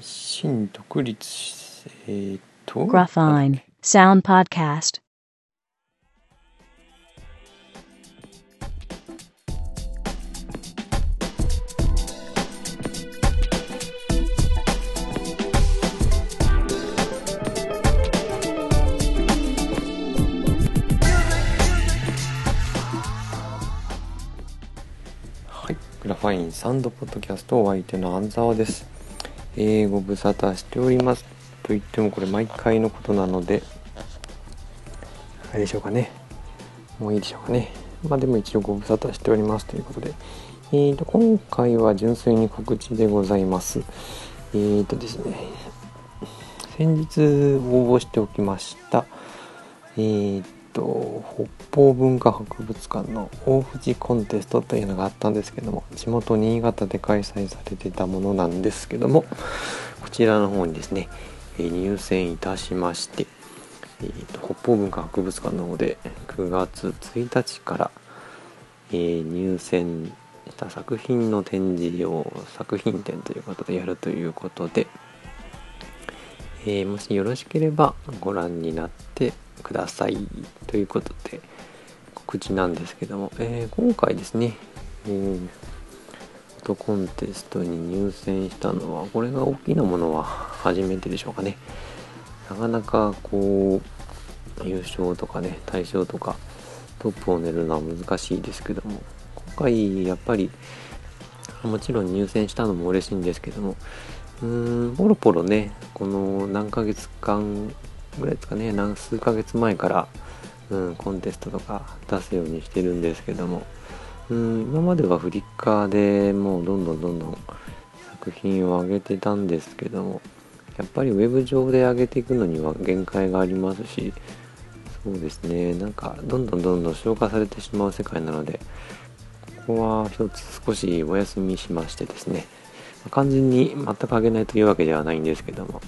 新独立えー、っと？Graphine Sound Podcast. はい、グラファインサンドポッドキャストお相手の安沢です。えー、ご無沙汰しております。と言ってもこれ毎回のことなので、あれでしょうかね。もういいでしょうかね。まあでも一応ご無沙汰しておりますということで、えーと、今回は純粋に告知でございます。えーとですね、先日応募しておきました、えーと、北方文化博物館の大藤コンテストというのがあったんですけども、地元新潟で開催されてたものなんですけども、こちらの方にですね、入選いたしまして、えーと北方文化博物館の方で9月1日から、えー入選した作品の展示を作品展ということでやるということで、えーもしよろしければご覧になってください。ということで告知なんですけども、えー今回ですね、えーフコンテストに入選したのはこれが大きなものは初めてでしょうかね。なかなかこう優勝とかね大賞とかトップを狙るのは難しいですけども今回やっぱりもちろん入選したのも嬉しいんですけどもうんポロポロねこの何ヶ月間ぐらいですかね何数ヶ月前から、うん、コンテストとか出すようにしてるんですけどもうん今まではフリッカーでもうどんどんどんどん作品を上げてたんですけどもやっぱりウェブ上で上げていくのには限界がありますしそうですねなんかどんどんどんどん消化されてしまう世界なのでここは一つ少しお休みしましてですね完全に全く上げないというわけではないんですけども。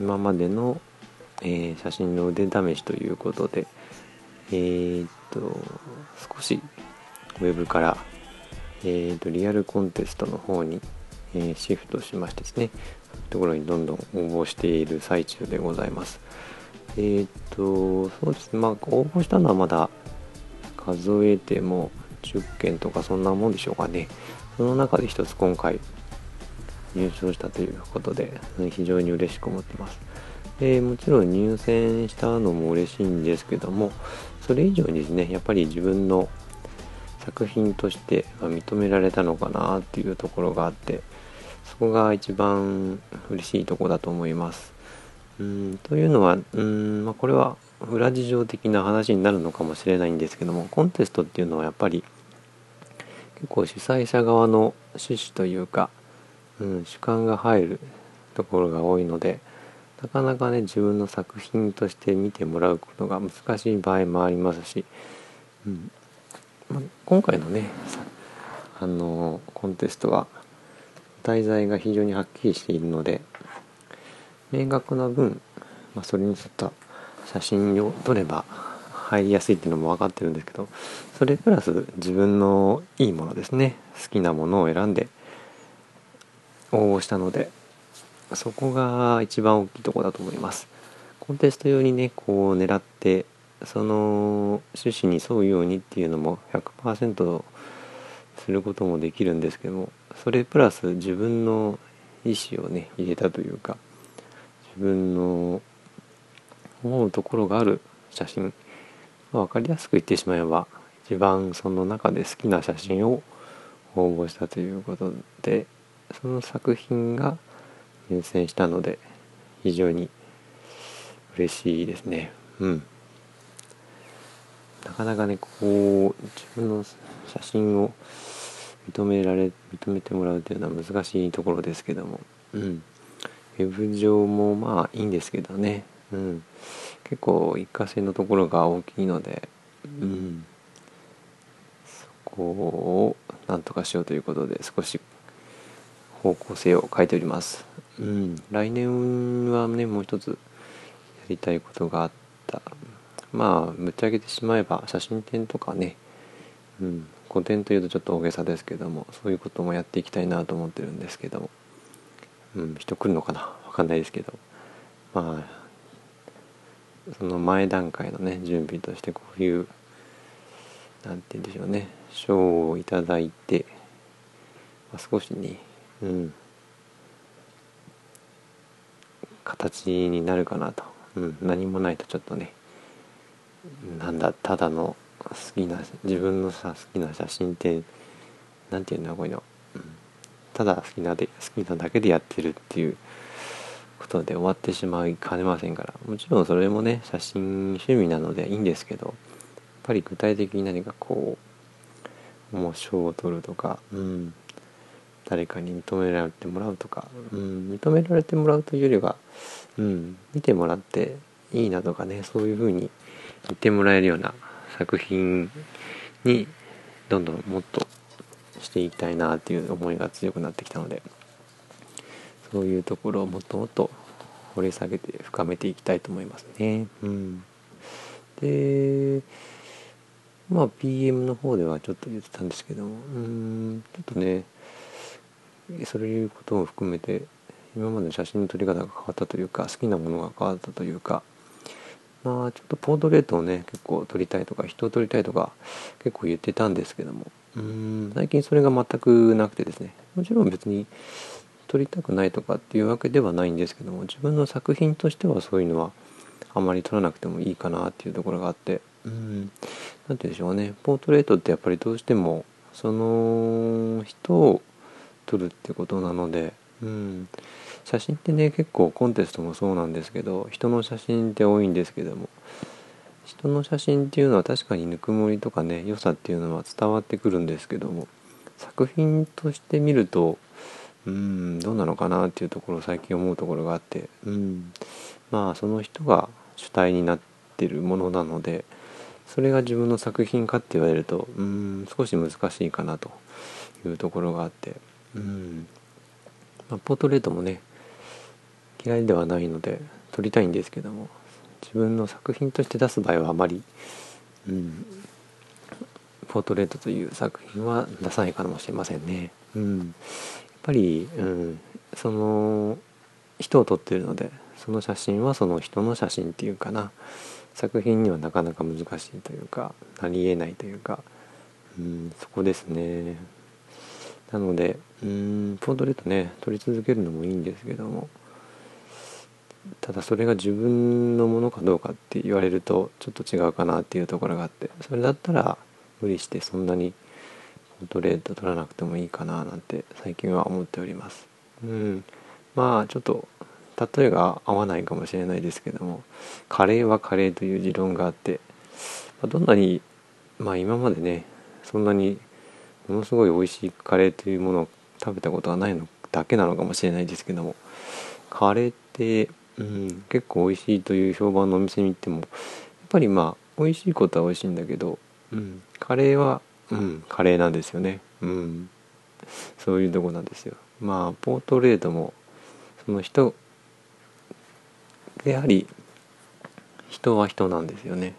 今までの、えー写真の腕試しということでえーっと少しウェブから、えーっとリアルコンテストの方に、えシフトしましてですねそういうところにどんどん応募している最中でございます。えっとそうですね。まあ応募したのはまだ数えても10件とかそんなもんでしょうかね。その中で一つ今回入賞したということで非常に嬉しく思ってます。でもちろん入選したのも嬉しいんですけどもそれ以上にですねやっぱり自分の作品として認められたのかなっていうところがあってそこが一番嬉しいとこだと思います。うんというのはうん、まあ、これは裏事情的な話になるのかもしれないんですけどもコンテストっていうのはやっぱり結構主催者側の趣旨というか、うん、主観が入るところが多いのでなかなかね自分の作品として見てもらうことが難しい場合もありますし、うんま、今回のねあのコンテストは題材が非常にはっきりしているので明確な分、まあ、それに沿った写真を撮れば入りやすいっていうのも分かってるんですけどそれプラス自分のいいものですね。好きなものを選んで応募したのでそこが一番大きいところだと思います。コンテスト用にねこう狙ってその趣旨に沿うようにっていうのも100%することもできるんですけどもそれプラス自分の意思をね入れたというか自分の思うところがある写真まあ分かりやすく言ってしまえば一番その中で好きな写真を応募したということでその作品が入選したので非常に嬉しいですね。うん。なかなかねこう自分の写真を認められ認めてもらうというのは難しいところですけどもうん。ウェブ上もまあいいんですけどね。うん。結構一過性のところが大きいのでうん。そこをなんとかしようということで少し方向性を変えております。うん、来年はねもう一つやりたいことがあった。まあぶっちゃけてしまえば写真展とかね、うん、古典というとちょっと大げさですけどもそういうこともやっていきたいなと思ってるんですけども、うん、人来るのかな？わかんないですけど。まあその前段階のね準備としてこういうなんて言うんでしょうね賞をいただいて、まあ、少しね、うん、形になるかなと、うん、何もないとちょっとねなんだただの好きな自分のさ好きな写真ってなんていうんだこういうの、うん、ただ好きなで好きなだけでやってるっていうことで終わってしまいかねませんから。もちろんそれもね写真趣味なのでいいんですけどやっぱり具体的に何かこうもう賞を取るとか、うん、誰かに認められてもらうとか、うん、認められてもらうというよりは、うん、見てもらっていいなとかねそういうふうに言ってもらえるような作品にどんどんもっとしていきたいなっていう思いが強くなってきたので。そういうところをもっともっと掘り下げて深めていきたいと思いますね。うん、でまあ PM の方ではちょっと言ってたんですけどもうんちょっとねそういうことも含めて今まで写真の撮り方が変わったというか好きなものが変わったというかまあちょっとポートレートをね結構撮りたいとか人を撮りたいとか結構言ってたんですけどもうん最近それが全くなくてですねもちろん別に撮りたくないとかっていうわけではないんですけども自分の作品としてはそういうのはあまり撮らなくてもいいかなっていうところがあってうん何て言うんでしょうね。ポートレートってやっぱりどうしてもその人を撮るってことなのでうん。写真ってね結構コンテストもそうなんですけど人の写真って多いんですけども人の写真っていうのは確かにぬくもりとかね良さっていうのは伝わってくるんですけども作品として見るとうんどうなのかなっていうところを最近思うところがあってうん。まあその人が主体になってるものなのでそれが自分の作品かって言われるとうん少し難しいかなというところがあってうん、まあ、ポートレートもね嫌いではないので撮りたいんですけども自分の作品として出す場合はあまり、うん、ポートレートという作品は出さないかもしれませんね。うん、ぱり、うん、その人を撮ってるのでその写真はその人の写真っていうかな作品にはなかなか難しいというかなりえないというか、うん、そこですね。なのでうんポートレートね撮り続けるのもいいんですけどもただそれが自分のものかどうかって言われるとちょっと違うかなっていうところがあってそれだったら無理してそんなにトレート撮らなくてもいいかななんて最近は思っております。うん、まあちょっと例えが合わないかもしれないですけどもカレーはカレーという持論があって、まあ、どんなにまあ今までねそんなにものすごい美味しいカレーというものを食べたことはないのだけなのかもしれないですけどもカレーって、うん、結構美味しいという評判のお店に行ってもやっぱりまあ美味しいことは美味しいんだけど、うん、カレーは、うん、カレーなんですよね、うん、そういうとこなんですよ。まあポートレートもその人であり人は人なんですよね、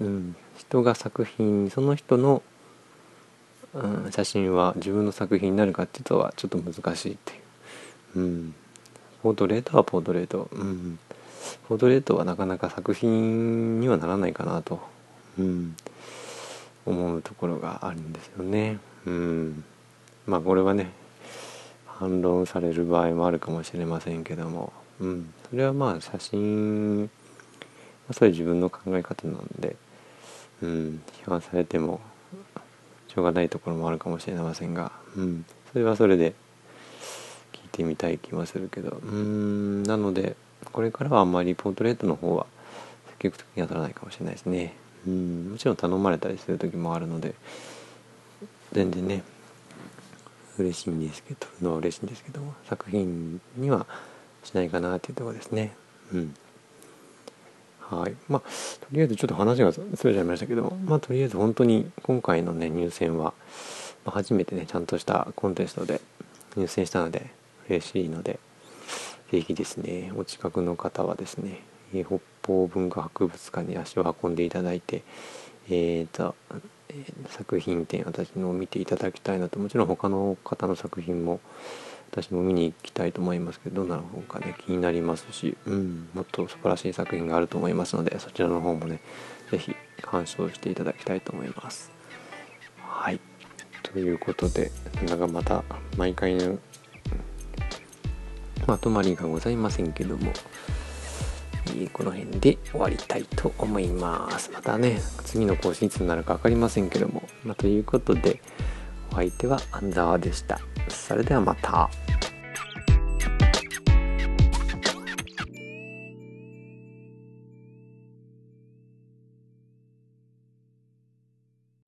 うん、人が作品その人のうん、写真は自分の作品になるかっていうとはちょっと難しいっていう、うん、ポートレートはポートレート、うん、ポートレートはなかなか作品にはならないかなと、うん、思うところがあるんですよね、うん、まあこれはね反論される場合もあるかもしれませんけども、うん、それはまあ写真、まあ、それ自分の考え方なんで、うん、批判されてもしょうがないところもあるかもしれませんが、うん、それはそれで聞いてみたい気もするけど。うん。なのでこれからはあんまりポートレートの方は積極的には取らないかもしれないですね。うんもちろん頼まれたりする時もあるので全然ね嬉しいんですけど撮るのは嬉しいんですけども作品にはしないかなっていうとこですね。うん。はい。まあ、とりあえずちょっと話がそれちゃいましたけど、まあ、とりあえず本当に今回のね入選は、まあ、初めてねちゃんとしたコンテストで入選したので嬉しいのでぜひですねお近くの方はですねえ北方文化博物館に足を運んでいただいてえーと、えー作品展私のを見ていただきたいなともちろん他の方の作品も私も見に行きたいと思いますけどどんな本かね気になりますし、うん、もっと素晴らしい作品があると思いますのでそちらの方もね是非鑑賞していただきたいと思います。はいということでなんかまた毎回のまとまりがございませんけどもこの辺で終わりたいと思います。またね、次の更新いつになるか分かりませんけども、まあ、ということで、お相手は安沢でした。それではまた。